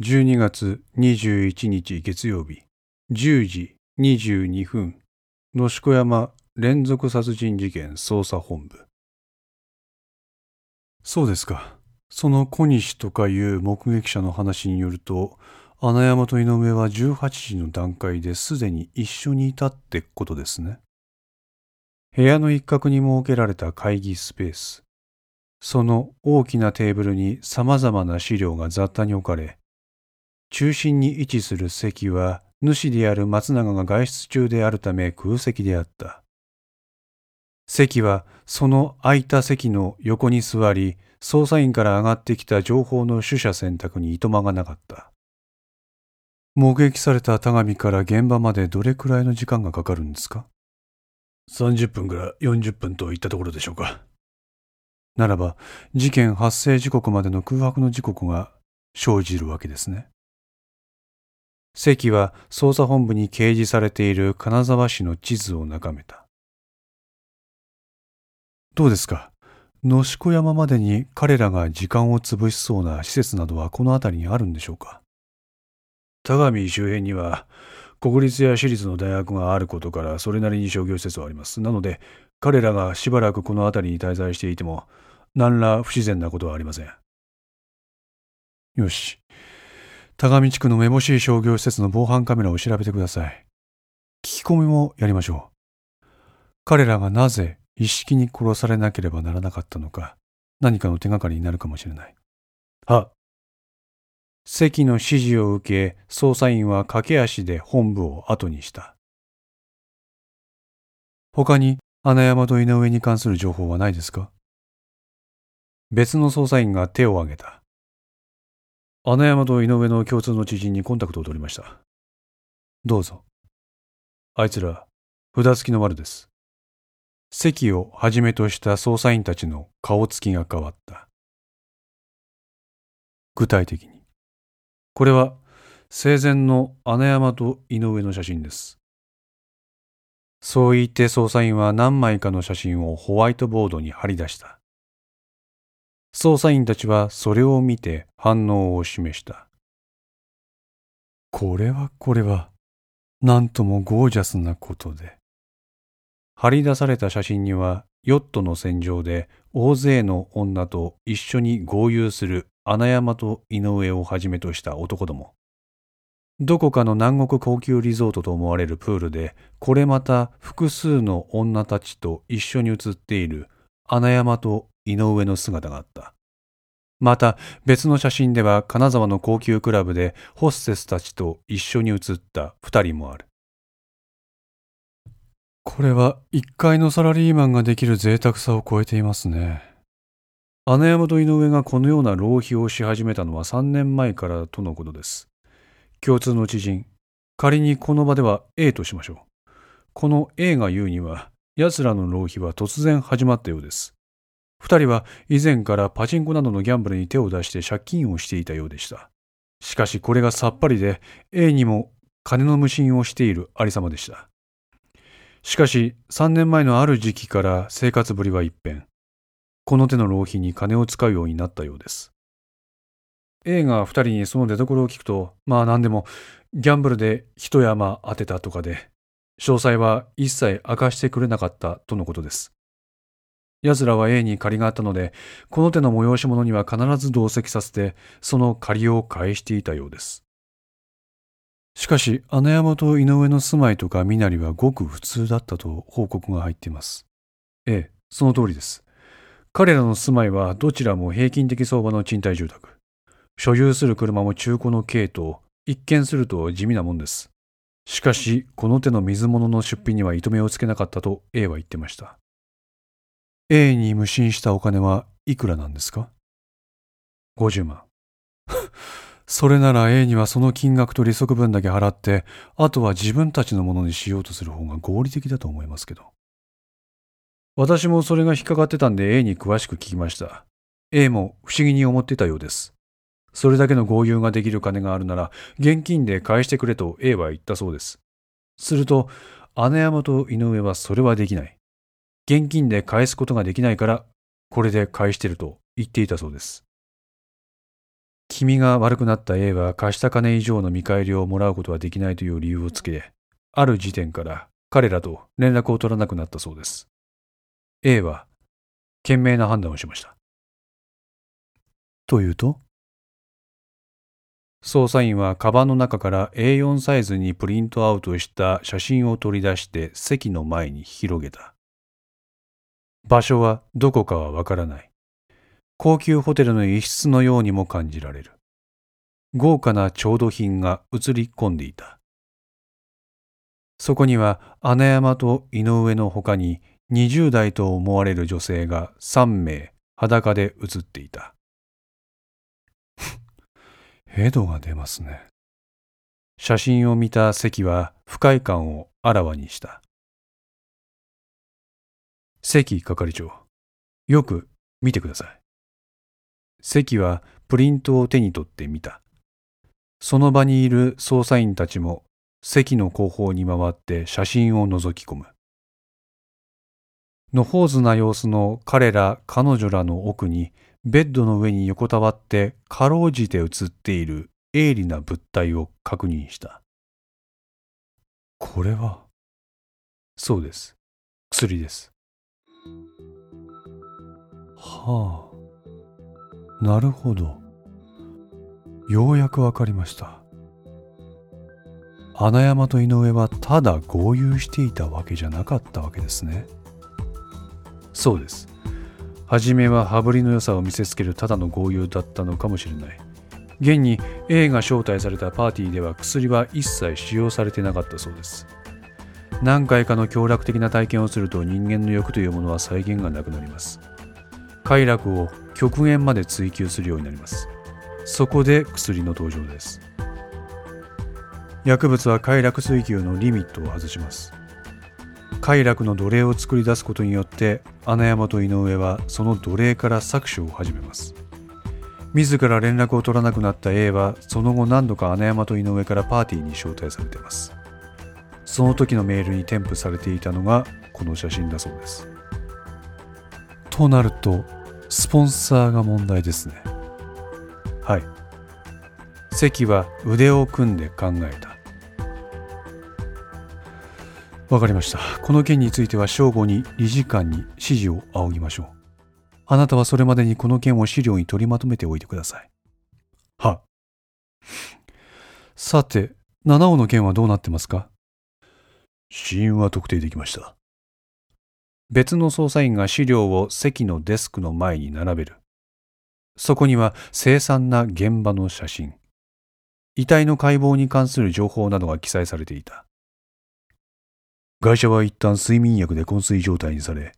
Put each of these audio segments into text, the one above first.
12月21日月曜日。10時22分。野子山連続殺人事件捜査本部。そうですか。その小西とかいう目撃者の話によると穴山と井上は18時の段階ですでに一緒にいたってことですね。部屋の一角に設けられた会議スペース。その大きなテーブルに様々な資料が雑多に置かれ中心に位置する席は主である松永が外出中であるため空席であった。席はその空いた席の横に座り、捜査員から上がってきた情報の取捨選択にいとまがなかった。目撃された田上から現場までどれくらいの時間がかかるんですか ?30 分から40分といったところでしょうか。ならば、事件発生時刻までの空白の時刻が生じるわけですね。関は捜査本部に掲示されている金沢市の地図を眺めた。どうですか？野子山までに彼らが時間を潰しそうな施設などはこの辺りにあるんでしょうか？田上周辺には国立や私立の大学があることからそれなりに商業施設はあります。なので彼らがしばらくこの辺りに滞在していても何ら不自然なことはありません。よし。田上地区のめぼしい商業施設の防犯カメラを調べてください。聞き込みもやりましょう。彼らがなぜ一式に殺されなければならなかったのか、何かの手がかりになるかもしれない。は関の指示を受け、捜査員は駆け足で本部を後にした。他に穴山と井上に関する情報はないですか？別の捜査員が手を挙げた。穴山と井上の共通の知人にコンタクトを取りました。どうぞ。あいつら、札付きの丸です。席をはじめとした捜査員たちの顔つきが変わった。具体的に。これは生前の穴山と井上の写真です。そう言って捜査員は何枚かの写真をホワイトボードに貼り出した。捜査員たちはそれを見て反応を示した。これはこれは、なんともゴージャスなことで。張り出された写真には、ヨットの戦場で大勢の女と一緒に合流する穴山と井上をはじめとした男ども。どこかの南国高級リゾートと思われるプールで、これまた複数の女たちと一緒に写っている穴山と井上の姿があった。また別の写真では金沢の高級クラブでホステスたちと一緒に写った二人もある。これは一階のサラリーマンができる贅沢さを超えていますね。穴山と井上がこのような浪費をし始めたのは3年前からとのことです。共通の知人、仮にこの場では A としましょう。この A が言うには、奴らの浪費は突然始まったようです。二人は以前からパチンコなどのギャンブルに手を出して借金をしていたようでした。しかしこれがさっぱりで A にも金の無心をしているありさまでした。しかし3年前のある時期から生活ぶりは一変。この手の浪費に金を使うようになったようです。A が二人にその出所を聞くと、まあ何でもギャンブルで一山当てたとかで、詳細は一切明かしてくれなかったとのことです。奴らは A に借りがあったので、この手の催し物には必ず同席させて、その借りを返していたようです。しかし、穴山と井上の住まいとか身なりはごく普通だったと報告が入っています。ええ、その通りです。彼らの住まいはどちらも平均的相場の賃貸住宅。所有する車も中古の軽と、一見すると地味なもんです。しかし、この手の水物の出品には糸目をつけなかったと A は言ってました。A に無心したお金はいくらなんですか ?50 万。それなら A にはその金額と利息分だけ払って、あとは自分たちのものにしようとする方が合理的だと思いますけど。私もそれが引っかかってたんで A に詳しく聞きました。A も不思議に思ってたようです。それだけの合流ができる金があるなら、現金で返してくれと A は言ったそうです。すると、姉山と井上はそれはできない。現金で返すことができないから、これで返してると言っていたそうです。気味が悪くなった A は貸した金以上の見返りをもらうことはできないという理由をつけ、ある時点から彼らと連絡を取らなくなったそうです。A は、賢明な判断をしました。というと？捜査員はカバンの中から A4 サイズにプリントアウトした写真を取り出して席の前に広げた。場所はどこかはわからない。高級ホテルの一室のようにも感じられる。豪華な調度品が映り込んでいた。そこには穴山と井上の他に20代と思われる女性が3名裸で写っていた。ヘドが出ますね。写真を見た関は不快感をあらわにした。関係長、よく見てください。関はプリントを手に取ってみた。その場にいる捜査員たちも席の後方に回って写真を覗き込む。のほうずな様子の彼ら彼女らの奥にベッドの上に横たわってかろうじて写っている鋭利な物体を確認した。これはそうです。薬です。はあ。なるほど。ようやくわかりました。穴山と井上はただ合流していたわけじゃなかったわけですね。そうです。初めは羽振りの良さを見せつけるただの豪遊だったのかもしれない。現に A が招待されたパーティーでは薬は一切使用されてなかったそうです。何回かの凶楽的な体験をすると人間の欲というものは再現がなくなります。快楽を極限まで追求するようになります。そこで薬の登場です。薬物は快楽追求のリミットを外します。快楽の奴隷を作り出すことによって穴山と井上はその奴隷から搾取を始めます自ら連絡を取らなくなった A はその後何度か穴山と井上からパーティーに招待されていますその時のメールに添付されていたのがこの写真だそうですとなるとスポンサーが問題ですねはい関は腕を組んで考えたわかりました。この件については正午に理事官に指示を仰ぎましょう。あなたはそれまでにこの件を資料に取りまとめておいてください。は。さて、七尾の件はどうなってますか？死因は特定できました。別の捜査員が資料を席のデスクの前に並べる。そこには凄惨な現場の写真。遺体の解剖に関する情報などが記載されていた。外車は一旦睡眠薬で昏睡状態にされ、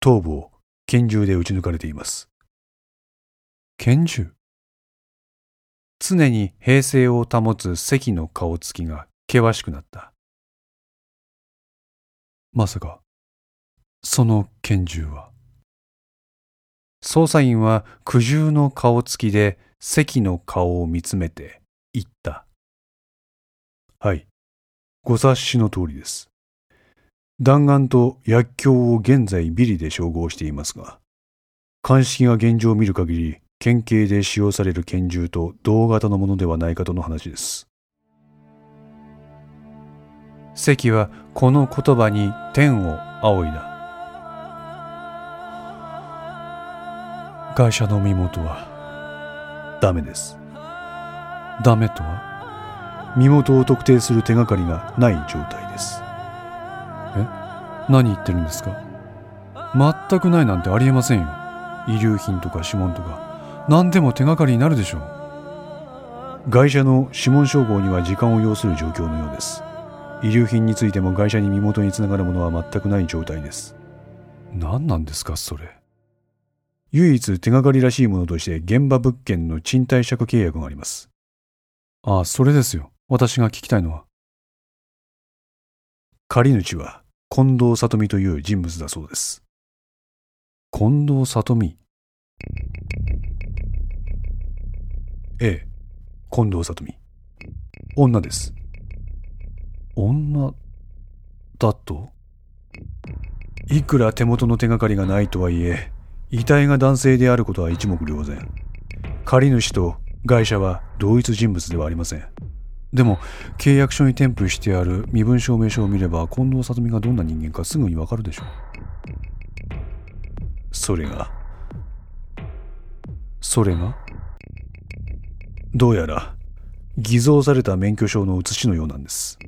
頭部を拳銃で撃ち抜かれています。拳銃？常に平静を保つ関の顔つきが険しくなった。まさか、その拳銃は？捜査員は苦渋の顔つきで関の顔を見つめて言った。はい、ご察しの通りです。弾丸と薬莢を現在ビリで照合していますが、鑑識が現状を見る限り、県警で使用される拳銃と同型のものではないかとの話です。関はこの言葉に天を仰いだ。会社の身元は？ダメです。ダメとは？身元を特定する手がかりがない状態です。え？何言ってるんですか？全くないなんてありえませんよ。遺留品とか指紋とか。何でも手がかりになるでしょう。外車の指紋照合には時間を要する状況のようです。遺留品についても外車に身元につながるものは全くない状態です。何なんですか、それ？唯一手がかりらしいものとして現場物件の賃貸借契約があります。ああ、それですよ。私が聞きたいのは。借り主は近藤里美という人物だそうです。近藤里美？ええ、近藤里美。女です。女だと？いくら手元の手がかりがないとはいえ、遺体が男性であることは一目瞭然。借り主と外車は同一人物ではありません。でも契約書に添付してある身分証明書を見れば近藤里美がどんな人間かすぐにわかるでしょう。それがそれがどうやら偽造された免許証の写しのようなんです。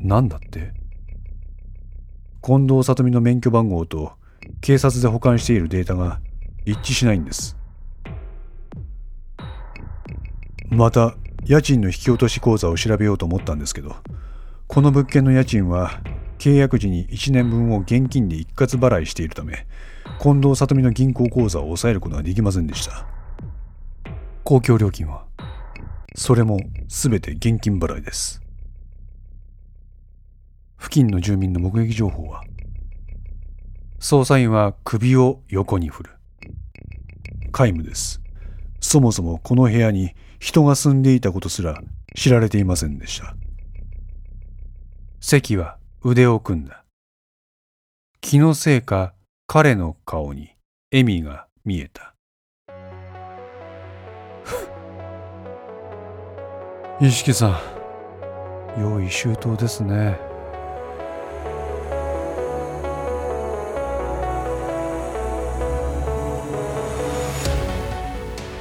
何だって？近藤里美の免許番号と警察で保管しているデータが一致しないんです。また家賃の引き落とし口座を調べようと思ったんですけどこの物件の家賃は契約時に1年分を現金で一括払いしているため近藤里美の銀行口座を抑えることができませんでした。公共料金はそれも全て現金払いです。付近の住民の目撃情報は捜査員は首を横に振る。皆無です。そもそもこの部屋に人が住んでいたことすら知られていませんでした。関は腕を組んだ。気のせいか彼の顔に笑みが見えた。一色さん。用意周到ですね